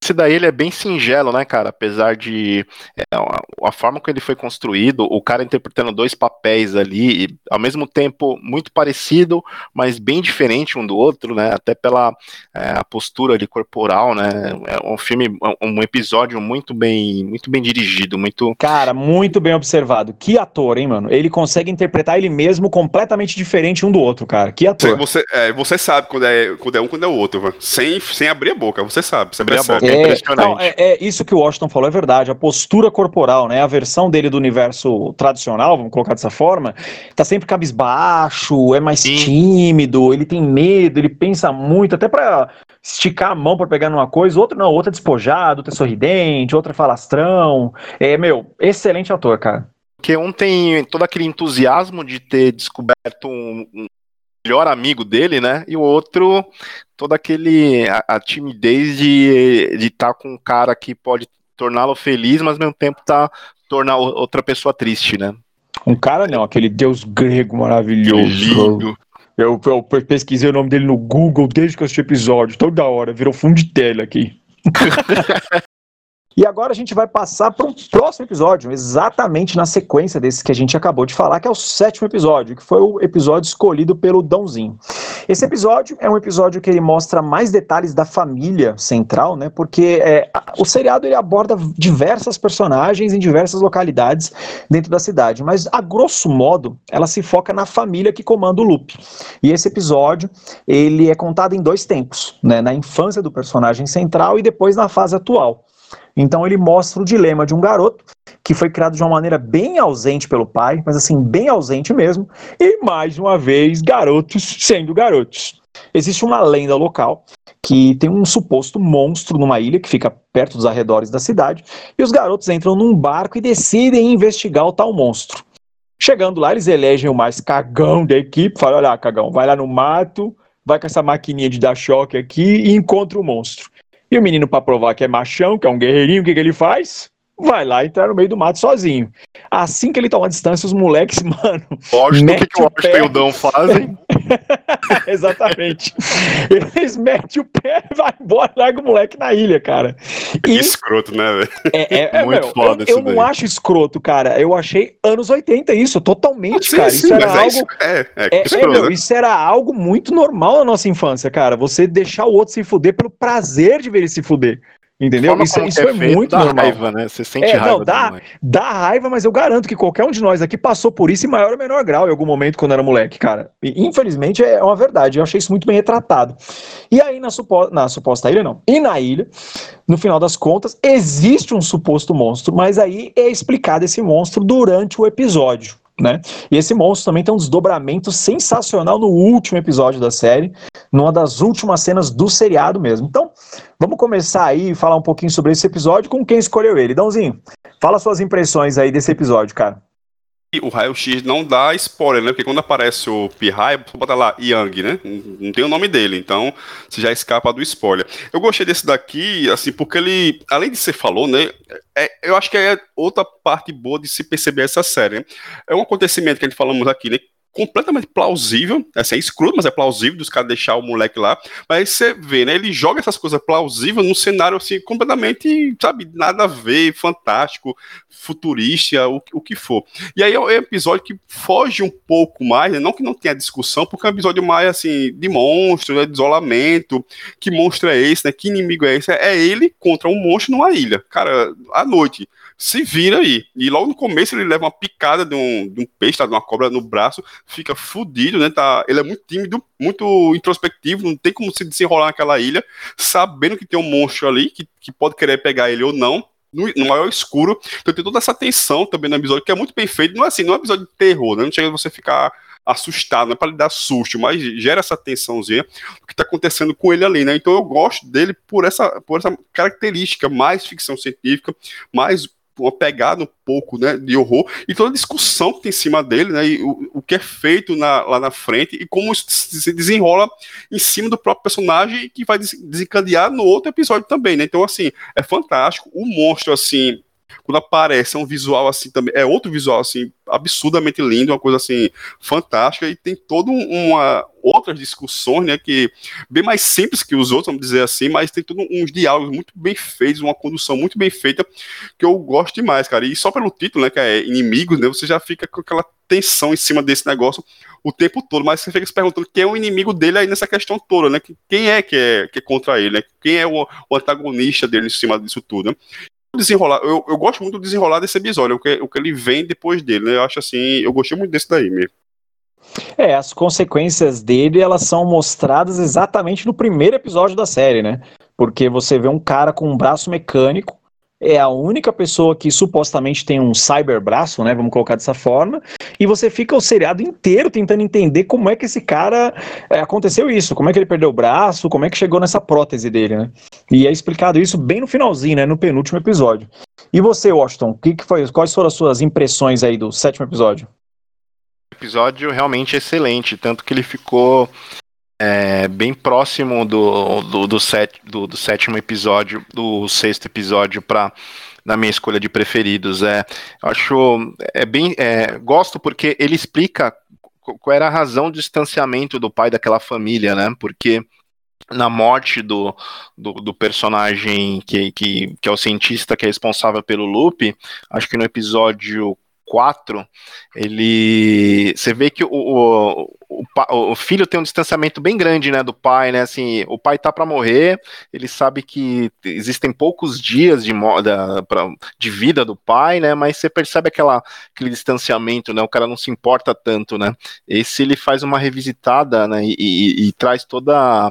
Esse daí ele é bem singelo, né, cara? Apesar de é, a, forma que ele foi construído, o cara interpretando dois papéis ali, e, ao mesmo tempo muito parecido, mas bem diferente um do outro, né? Até pela é, a postura ali corporal, né? É um filme, um episódio muito bem, muito bem dirigido, muito. Cara, muito bem observado. Que ator, hein, mano? Ele consegue interpretar ele mesmo completamente diferente um do outro, cara. Que ator. Você, é, você sabe quando é, quando é um, quando é o outro, sem, sem abrir a boca. Você sabe. Você abrir a boca. É impressionante. Não, é, é, isso que o Washington falou é verdade. A postura corporal, né? A versão dele do universo tradicional, vamos colocar dessa forma, tá sempre cabisbaixo, é mais Sim. tímido, ele tem medo, ele pensa muito, até para esticar a mão para pegar numa coisa, outro não, outro é despojado, outro é sorridente, outro é falastrão. É, meu, excelente ator, cara. Porque um tem todo aquele entusiasmo de ter descoberto um, um melhor amigo dele, né? E o outro, toda aquele a, a timidez de estar tá com um cara que pode torná-lo feliz, mas ao mesmo tempo tá tornar outra pessoa triste, né? Um cara não, aquele deus grego maravilhoso. Eu, eu, pesquisei o nome dele no Google desde que eu assisti o episódio, toda hora, virou fundo de tela aqui. E agora a gente vai passar para um próximo episódio, exatamente na sequência desse que a gente acabou de falar, que é o sétimo episódio, que foi o episódio escolhido pelo Dãozinho. Esse episódio é um episódio que ele mostra mais detalhes da família central, né? Porque é, o seriado ele aborda diversas personagens em diversas localidades dentro da cidade, mas a grosso modo ela se foca na família que comanda o loop. E esse episódio ele é contado em dois tempos, né? Na infância do personagem central e depois na fase atual. Então ele mostra o dilema de um garoto que foi criado de uma maneira bem ausente pelo pai, mas assim, bem ausente mesmo, e mais uma vez, garotos sendo garotos. Existe uma lenda local que tem um suposto monstro numa ilha que fica perto dos arredores da cidade, e os garotos entram num barco e decidem investigar o tal monstro. Chegando lá, eles elegem o mais cagão da equipe, falam, olha cagão, vai lá no mato, vai com essa maquininha de dar choque aqui e encontra o monstro. E o menino, para provar que é machão, que é um guerreirinho, o que, que ele faz? Vai lá entrar no meio do mato sozinho. Assim que ele toma distância, os moleques, mano. Lógico que, que o Washington e o Dão fazem. Exatamente. Eles metem o pé e vai embora, larga o moleque na ilha, cara. E... escroto, né, velho? É, é, é, Muito meu, foda Eu, eu não acho escroto, cara. Eu achei anos 80 isso, totalmente, sim, cara. Sim, isso era é algo. É, é, é, escroto, meu, né? isso era algo muito normal na nossa infância, cara. Você deixar o outro se fuder pelo prazer de ver ele se fuder. Entendeu? Isso, isso é, é muito dá normal. raiva, né? Você sente é, raiva. Não, dá, dá raiva, mas eu garanto que qualquer um de nós aqui passou por isso em maior ou menor grau em algum momento quando era moleque, cara. E, infelizmente é uma verdade. Eu achei isso muito bem retratado. E aí, na, supo na suposta ilha, não. E na ilha, no final das contas, existe um suposto monstro, mas aí é explicado esse monstro durante o episódio. Né? E esse monstro também tem um desdobramento sensacional no último episódio da série, numa das últimas cenas do seriado mesmo. Então, vamos começar aí e falar um pouquinho sobre esse episódio com quem escolheu ele. Dãozinho, fala suas impressões aí desse episódio, cara o raio-x não dá spoiler, né? Porque quando aparece o Pihai, bota lá Yang, né? Não tem o nome dele, então você já escapa do spoiler. Eu gostei desse daqui, assim, porque ele, além de ser falou, né? É, eu acho que é outra parte boa de se perceber essa série. Né? É um acontecimento que a gente falamos aqui, né? Completamente plausível, assim, é escroto, mas é plausível dos caras deixar o moleque lá, mas você vê, né, ele joga essas coisas plausíveis num cenário, assim, completamente, sabe, nada a ver, fantástico, futurista, o, o que for. E aí é um episódio que foge um pouco mais, né, não que não tenha discussão, porque é um episódio mais, assim, de monstro, né, de isolamento, que monstro é esse, né, que inimigo é esse? É ele contra um monstro numa ilha, cara, à noite se vira aí. E logo no começo ele leva uma picada de um, de um peixe, tá, de uma cobra no braço, fica fudido, né? Tá, ele é muito tímido, muito introspectivo, não tem como se desenrolar naquela ilha, sabendo que tem um monstro ali que, que pode querer pegar ele ou não. No, no maior escuro, então tem toda essa tensão também no episódio, que é muito bem feito. Não é assim, não é um episódio de terror, né? Não chega você ficar assustado, não é para lhe dar susto, mas gera essa tensãozinha do que está acontecendo com ele ali, né? Então eu gosto dele por essa, por essa característica mais ficção científica, mais uma pegada um pouco né, de horror, e toda a discussão que tem em cima dele, né, e o, o que é feito na, lá na frente, e como isso se desenrola em cima do próprio personagem, que vai desencadear no outro episódio também, né, então, assim, é fantástico, o monstro, assim, quando aparece é um visual assim também, é outro visual assim, absurdamente lindo, uma coisa assim, fantástica, e tem toda uma outras discussões, né, que bem mais simples que os outros, vamos dizer assim, mas tem todos uns diálogos muito bem feitos, uma condução muito bem feita, que eu gosto demais, cara, e só pelo título, né, que é Inimigos, né, você já fica com aquela tensão em cima desse negócio o tempo todo, mas você fica se perguntando quem é o inimigo dele aí nessa questão toda, né, quem é que é, que é contra ele, né, quem é o, o antagonista dele em cima disso tudo, né? Desenrolar, eu, eu gosto muito do desenrolar desse episódio, o que, o que ele vem depois dele, né? Eu acho assim, eu gostei muito desse daí mesmo. É, as consequências dele, elas são mostradas exatamente no primeiro episódio da série, né? Porque você vê um cara com um braço mecânico, é a única pessoa que supostamente tem um cyberbraço, né? Vamos colocar dessa forma. E você fica o seriado inteiro tentando entender como é que esse cara é, aconteceu isso, como é que ele perdeu o braço, como é que chegou nessa prótese dele, né? E é explicado isso bem no finalzinho, né? No penúltimo episódio. E você, Washington, que, que foi, quais foram as suas impressões aí do sétimo episódio? Episódio realmente excelente, tanto que ele ficou é, bem próximo do, do, do, set, do, do, sétimo episódio, do sexto episódio para na minha escolha de preferidos. É, acho é bem é, gosto porque ele explica qual era a razão do distanciamento do pai daquela família, né? Porque na morte do, do, do, personagem que, que, que é o cientista que é responsável pelo loop, acho que no episódio 4, ele. Você vê que o, o, o, o, filho tem um distanciamento bem grande, né, do pai, né? Assim, o pai tá para morrer, ele sabe que existem poucos dias de, da, pra, de vida do pai, né? Mas você percebe aquela, aquele distanciamento, né? O cara não se importa tanto, né? Esse ele faz uma revisitada, né? E, e, e traz toda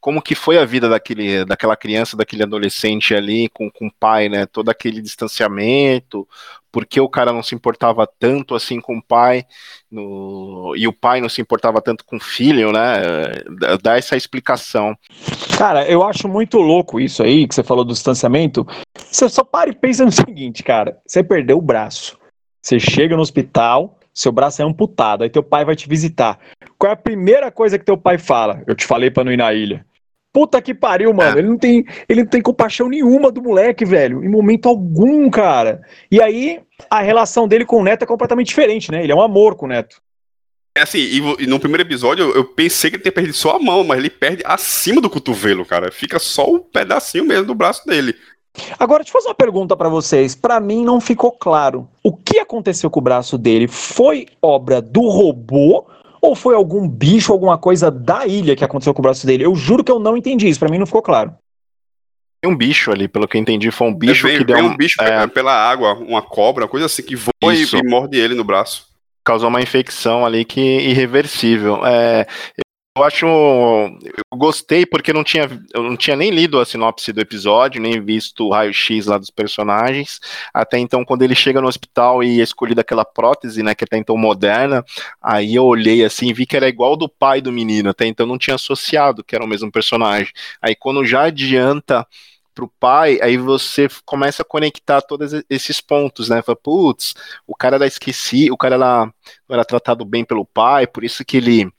como que foi a vida daquele, daquela criança, daquele adolescente ali com, com o pai, né? Todo aquele distanciamento, porque o cara não se importava tanto assim com o pai, no, e o pai não se importava tanto com o filho, né? Dá essa explicação. Cara, eu acho muito louco isso aí que você falou do distanciamento. Você só para e pensa no seguinte, cara: você perdeu o braço, você chega no hospital, seu braço é amputado, aí teu pai vai te visitar. Qual é a primeira coisa que teu pai fala? Eu te falei para não ir na ilha. Puta que pariu, mano. É. Ele, não tem, ele não tem compaixão nenhuma do moleque, velho. Em momento algum, cara. E aí, a relação dele com o Neto é completamente diferente, né? Ele é um amor com o Neto. É assim, e, no primeiro episódio eu pensei que ele tinha perdido só a mão, mas ele perde acima do cotovelo, cara. Fica só o um pedacinho mesmo do braço dele. Agora, deixa eu fazer uma pergunta para vocês. Para mim não ficou claro. O que aconteceu com o braço dele? Foi obra do robô ou foi algum bicho, alguma coisa da ilha que aconteceu com o braço dele? Eu juro que eu não entendi isso, para mim não ficou claro. Tem um bicho ali, pelo que eu entendi, foi um bicho é, que deu um, um bicho é... pela água, uma cobra, uma coisa assim que voa e, e morde ele no braço causou uma infecção ali que irreversível. É, eu acho. Eu gostei porque não tinha, eu não tinha nem lido a sinopse do episódio, nem visto o raio-x lá dos personagens. Até então, quando ele chega no hospital e é escolhida aquela prótese, né, que até então moderna, aí eu olhei assim vi que era igual do pai do menino. Até então não tinha associado que era o mesmo personagem. Aí quando já adianta pro pai, aí você começa a conectar todos esses pontos, né? Fala, putz, o cara era esqueci, o cara era, não era tratado bem pelo pai, por isso que ele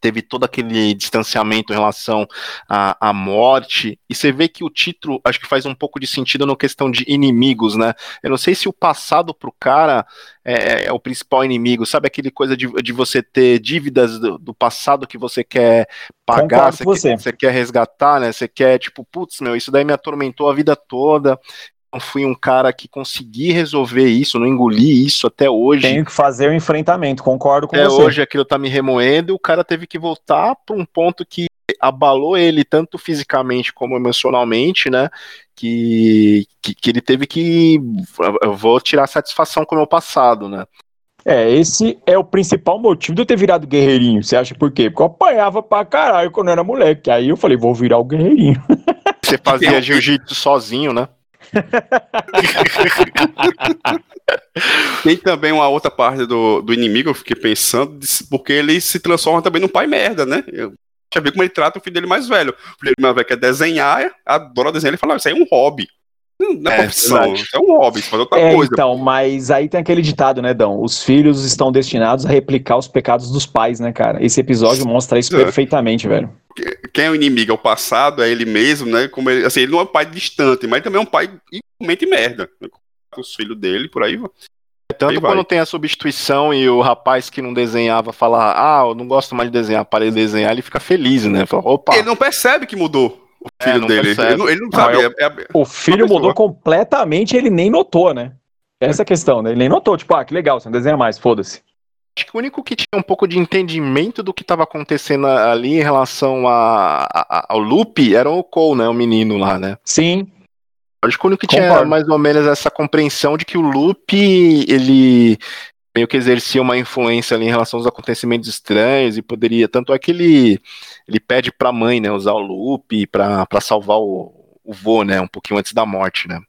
teve todo aquele distanciamento em relação à, à morte, e você vê que o título acho que faz um pouco de sentido na questão de inimigos, né? Eu não sei se o passado pro cara é, é o principal inimigo, sabe aquele coisa de, de você ter dívidas do, do passado que você quer pagar, você, você. Quer, você quer resgatar, né? Você quer, tipo, putz, meu, isso daí me atormentou a vida toda, fui um cara que consegui resolver isso, não engoli isso até hoje. Tenho que fazer o enfrentamento, concordo com até você. hoje aquilo tá me remoendo e o cara teve que voltar para um ponto que abalou ele tanto fisicamente como emocionalmente, né? Que, que, que ele teve que. Eu vou tirar satisfação com o meu passado, né? É, esse é o principal motivo de eu ter virado guerreirinho. Você acha por quê? Porque eu apanhava pra caralho quando eu era moleque. Aí eu falei, vou virar o guerreirinho. Você fazia jiu-jitsu sozinho, né? Tem também uma outra parte do, do inimigo, eu fiquei pensando, porque ele se transforma também num pai merda, né? Eu já vi como ele trata o filho dele mais velho. O filho dele mais velho quer desenhar, adora desenhar, ele fala, isso aí é um hobby. Não é, é profissão, isso é um hobby, fazer outra é, coisa. Então, mas aí tem aquele ditado, né, Dão? Os filhos estão destinados a replicar os pecados dos pais, né, cara? Esse episódio mostra isso é. perfeitamente, velho quem é o inimigo? É o passado, é ele mesmo, né? Como ele, assim, ele não é um pai distante, mas também é um pai igualmente merda. com os filhos dele, por aí. Tanto quando tem a substituição e o rapaz que não desenhava falar, ah, eu não gosto mais de desenhar, parei de desenhar, ele fica feliz, né? Fala, Opa. Ele não percebe que mudou o É, filho não dele. Ele não, ele não sabe. Ah, é- é- O filho mudou completamente, ele nem notou, né? Essa é a questão, né? Ele nem notou, tipo, ah, que legal, você não desenha mais, foda-se. Acho que o único que tinha um pouco de entendimento do que estava acontecendo ali em relação a, a- ao loop era o Cole, né? O menino lá, né? Sim, Acho que o único que tinha Concordo. mais ou menos essa compreensão de que o loop, ele meio que exercia uma influência ali em relação aos acontecimentos estranhos e poderia. Tanto é que ele, ele pede pra mãe, né? Usar o loop pra, pra salvar o, o vô, né? Um pouquinho antes da morte, né?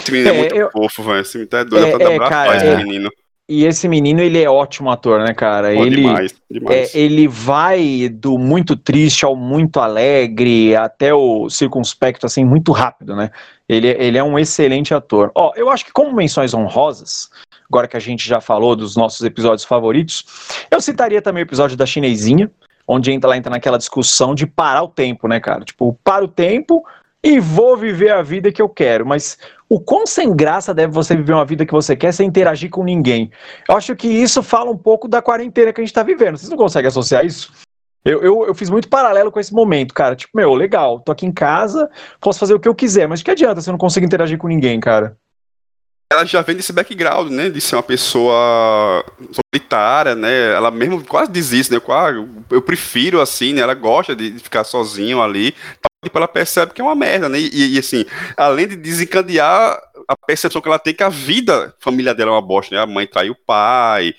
Esse menino é, É, muito eu- fofo, velho. Esse menino é doido É, pra dar é, cara, esse é. menino. e esse menino, ele é ótimo ator, né, cara? Pô, ele, demais, demais. É, ele vai do muito triste ao muito alegre, até o circunspecto, assim, muito rápido, né? Ele, ele é um excelente ator. Ó, eu acho que como menções honrosas, agora que a gente já falou dos nossos episódios favoritos, eu citaria também o episódio da chinesinha, onde entra, ela entra naquela discussão de parar o tempo, né, cara? Tipo, para o tempo e vou viver a vida que eu quero, mas o quão sem graça deve você viver uma vida que você quer sem interagir com ninguém? Eu acho que isso fala um pouco da quarentena que a gente tá vivendo. Vocês não conseguem associar isso? Eu, eu, eu fiz muito paralelo com esse momento, cara. Tipo, meu, legal, tô aqui em casa, posso fazer o que eu quiser, mas que adianta se eu não consigo interagir com ninguém, cara? Ela já vem desse background, né? De ser uma pessoa solitária, né? Ela mesmo quase diz isso, né? Quase, eu prefiro assim, né? Ela gosta de ficar sozinho ali. Tipo, ela percebe que é uma merda, né? E, e, assim, além de desencadear a percepção que ela tem que a vida familiar dela é uma bosta, né? A mãe traiu o pai,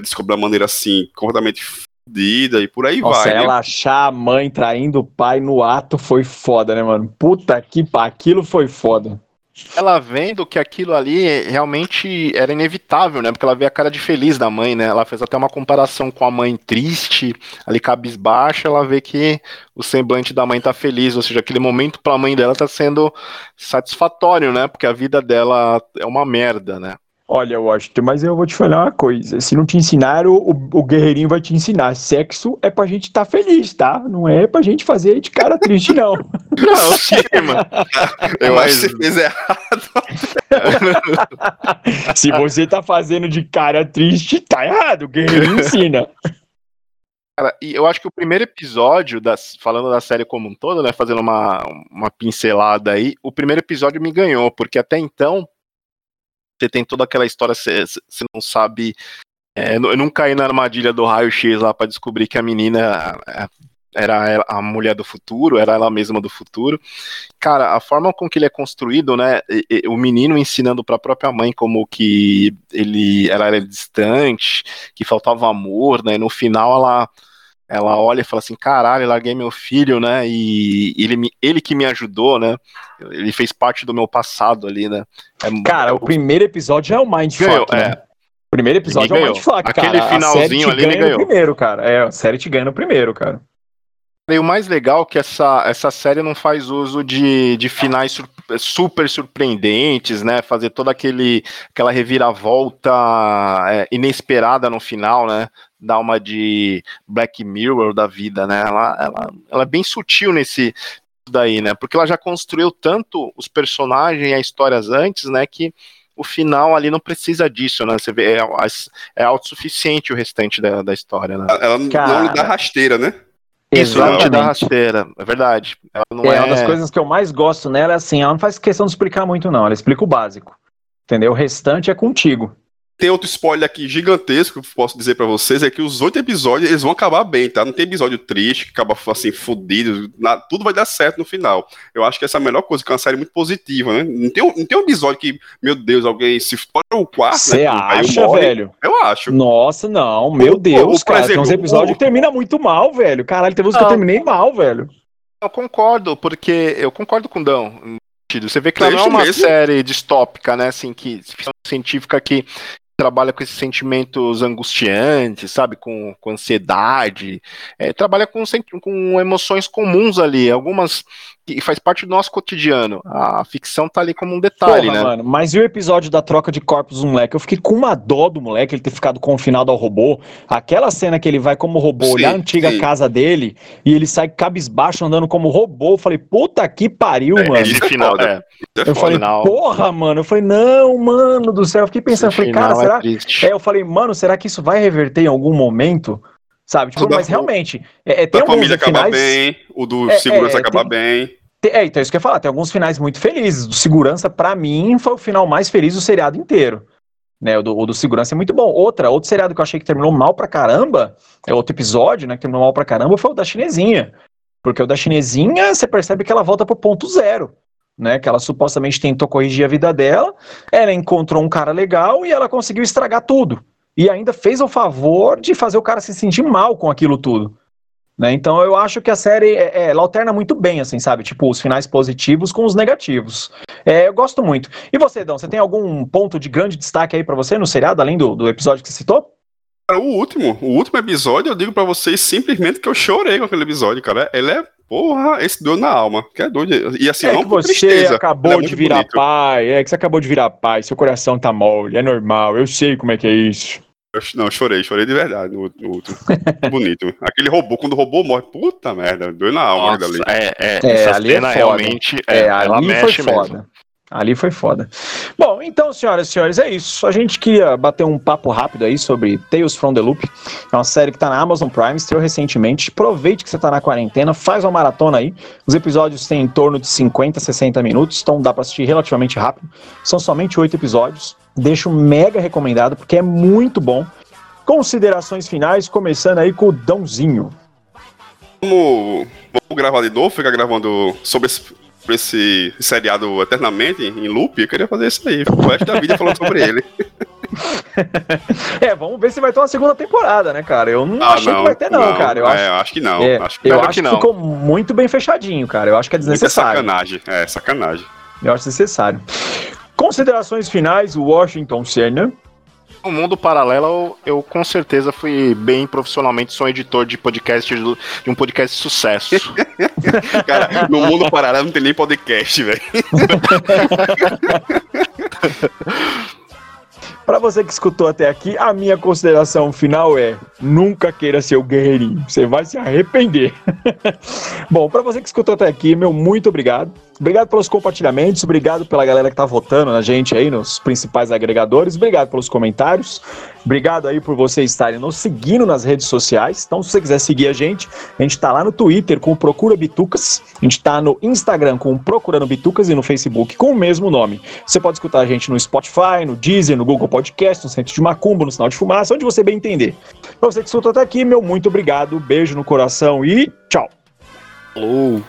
descobre a maneira assim, completamente fodida e por aí Nossa, vai. né? ela achar a mãe traindo o pai no ato foi foda, né, mano? Puta que pá, aquilo foi foda. Ela vendo que aquilo ali realmente era inevitável, né? Porque ela vê a cara de feliz da mãe, né? Ela fez até uma comparação com a mãe triste, ali cabisbaixa, ela vê que o semblante da mãe tá feliz, ou seja, aquele momento pra mãe dela tá sendo satisfatório, né? Porque a vida dela é uma merda, né? Olha, Washington, mas eu vou te falar uma coisa. Se não te ensinaram, o, o guerreirinho vai te ensinar. Sexo é pra gente estar feliz, tá? Não é pra gente fazer de cara triste, não. Não, sim, mano. Eu Mas- acho que você fez errado. Se você tá fazendo de cara triste, tá errado. O guerreirinho ensina. Cara, e eu acho que o primeiro episódio, das, falando da série como um todo, né, fazendo uma, uma pincelada aí, o primeiro episódio me ganhou, porque até então você tem toda aquela história, você, você não sabe. é, eu não caí na armadilha do raio-x lá pra descobrir que a menina é, era a mulher do futuro, era ela mesma do futuro. Cara, a forma com que ele é construído, né, o menino ensinando pra própria mãe como que ele ela era distante, que faltava amor, né, no final ela ela olha e fala assim, caralho, larguei meu filho, né? E ele, me- ele que me ajudou, né? Ele fez parte do meu passado ali, né? É- Cara, o primeiro episódio é o Mindfuck, Ganhou, né? é. O primeiro episódio é o. Mindfuck, Aquele cara. a série finalzinho ali ganha ganhou. primeiro, cara. É, a série te ganha no primeiro, cara. E o mais legal é que essa, essa série não faz uso de, de finais sur- super surpreendentes, né? Fazer toda aquele, aquela reviravolta é, inesperada no final, né? Dar uma de Black Mirror da vida, né? Ela, ela, ela é bem sutil nesse daí, né? Porque ela já construiu tanto os personagens e as histórias antes, né? Que o final ali não precisa disso, né? Você vê, é, é autossuficiente o restante da, da história, né? Ela não Cara. lhe dá rasteira, né? Isso, ela te dá rasteira, é verdade. Ela não É, é, uma das coisas que eu mais gosto nela é assim, ela não faz questão de explicar muito, não. Ela explica o básico. Entendeu? O restante é contigo. Tem outro spoiler aqui gigantesco que eu posso dizer pra vocês, é que os oito episódios, eles vão acabar bem, tá? Não tem episódio triste, que acaba assim, fudido, na- tudo vai dar certo no final. Eu acho que essa é a melhor coisa, que é uma série muito positiva, né? Não tem, um- não tem um episódio que, meu Deus, alguém se fora o quarto, Você né? Acha, morre. velho? Eu acho. Nossa, não, meu Pô, Deus, por cara. tem uns exemplo, episódios o- que termina muito mal, velho. Caralho, tem uns que eu terminei mal, velho. Eu concordo, porque eu concordo com o Dão. Você vê que ela É não é uma mesmo. série distópica, né? Assim, que ficção científica que trabalha com esses sentimentos angustiantes, sabe? Com, com ansiedade. É, trabalha com, com emoções comuns ali. Algumas e faz parte do nosso cotidiano. A ficção tá ali como um detalhe, Porra, né? mano, mas e o episódio da troca de corpos do moleque? Eu fiquei com uma dó do moleque, ele ter ficado confinado ao robô. Aquela cena que ele vai como robô Sim, olhar a antiga sim. casa dele e ele sai cabisbaixo andando como robô. Eu falei, puta que pariu, É, mano. Esse final, foda. é, É Eu falei, final. porra, mano. Eu falei, não, mano do céu. Eu fiquei pensando, eu falei, cara, será? é triste. É, eu falei, mano, será que isso vai reverter em algum momento? Sabe? Tipo, mas realmente, é, é, tem Da família acaba finais. bem, o do É, segurança é, acaba tem- bem. É, então isso que eu ia falar, tem alguns finais muito felizes. Do Segurança, pra mim, foi o final mais feliz do seriado inteiro. Né, o, do, o do Segurança é muito bom. Outra, outro seriado que eu achei que terminou mal pra caramba, é outro episódio, né, que terminou mal pra caramba, foi o da chinesinha. Porque o da chinesinha, você percebe que ela volta pro ponto zero. Né, que ela supostamente tentou corrigir a vida dela, ela encontrou um cara legal e ela conseguiu estragar tudo. E ainda fez o favor de fazer o cara se sentir mal com aquilo tudo. Né? Então eu acho que a série é, é, ela alterna muito bem, assim, sabe? Tipo, os finais positivos com os negativos. É, eu gosto muito. E você, Dão, você tem algum ponto de grande destaque aí pra você no seriado, além do, do episódio que você citou? Cara, o último, o último episódio, eu digo pra vocês simplesmente que eu chorei com aquele episódio, cara. Ele é, porra, esse doeu na alma. Que é doido. E assim, é não que por você tristeza. acabou é de virar bonito. pai, é que você acabou de virar pai, seu coração tá mole, é normal, eu sei como é que é isso. Eu- Não, eu chorei, chorei de verdade no, no último. bonito. Aquele robô, quando o robô morre, puta merda, doeu na alma Nossa, ali. é, é, É, essa ali é cena realmente é, É, ela ali foi mexe foda. mesmo. Ali foi foda. Bom, então, senhoras e senhores, é isso. A gente queria bater um papo rápido aí sobre Tales from the Loop. É uma série que tá na Amazon Prime, estreou recentemente. Aproveite que você tá na quarentena, faz uma maratona aí. Os episódios têm em torno de 50, 60 minutos, então dá pra assistir relativamente rápido. São somente oito episódios. Deixo mega recomendado, porque é muito bom. Considerações finais, começando aí com o Dãozinho. Vamos, vamos gravar de novo, ficar gravando sobre esse, sobre esse seriado eternamente, em loop. Eu queria fazer isso aí, o resto da vida falando sobre ele. É, vamos ver se vai ter uma segunda temporada, né, cara? Eu não Ah, achei que vai ter, não, cara. Eu é, acho, eu acho que não. é, acho que eu não. Acho que que não. ficou muito bem fechadinho, cara. Eu acho que é Muita desnecessário. sacanagem. É, sacanagem. Eu acho desnecessário. Considerações finais, Washington Senna. No mundo paralelo, eu, com certeza fui bem profissionalmente, sou editor de podcast de um podcast de sucesso. Cara, no mundo paralelo não tem nem podcast, velho. Pra você que escutou até aqui, a minha consideração final é: nunca queira ser o guerreirinho, você vai se arrepender. Bom, pra você que escutou até aqui, meu muito obrigado. Obrigado pelos compartilhamentos, obrigado pela galera que tá votando na gente aí nos principais agregadores, obrigado pelos comentários, obrigado aí por vocês estarem nos seguindo nas redes sociais. Então, se você quiser seguir a gente, a gente tá lá no Twitter com Procura Bitucas, a gente tá no Instagram com Procurando Bitucas e no Facebook com o mesmo nome. Você pode escutar a gente no Spotify, no Deezer, no Google Podcast, no Centro de Macumba, no Sinal de Fumaça, onde você bem entender. Pra você que escutou até aqui, meu muito obrigado, beijo no coração e tchau. Falou.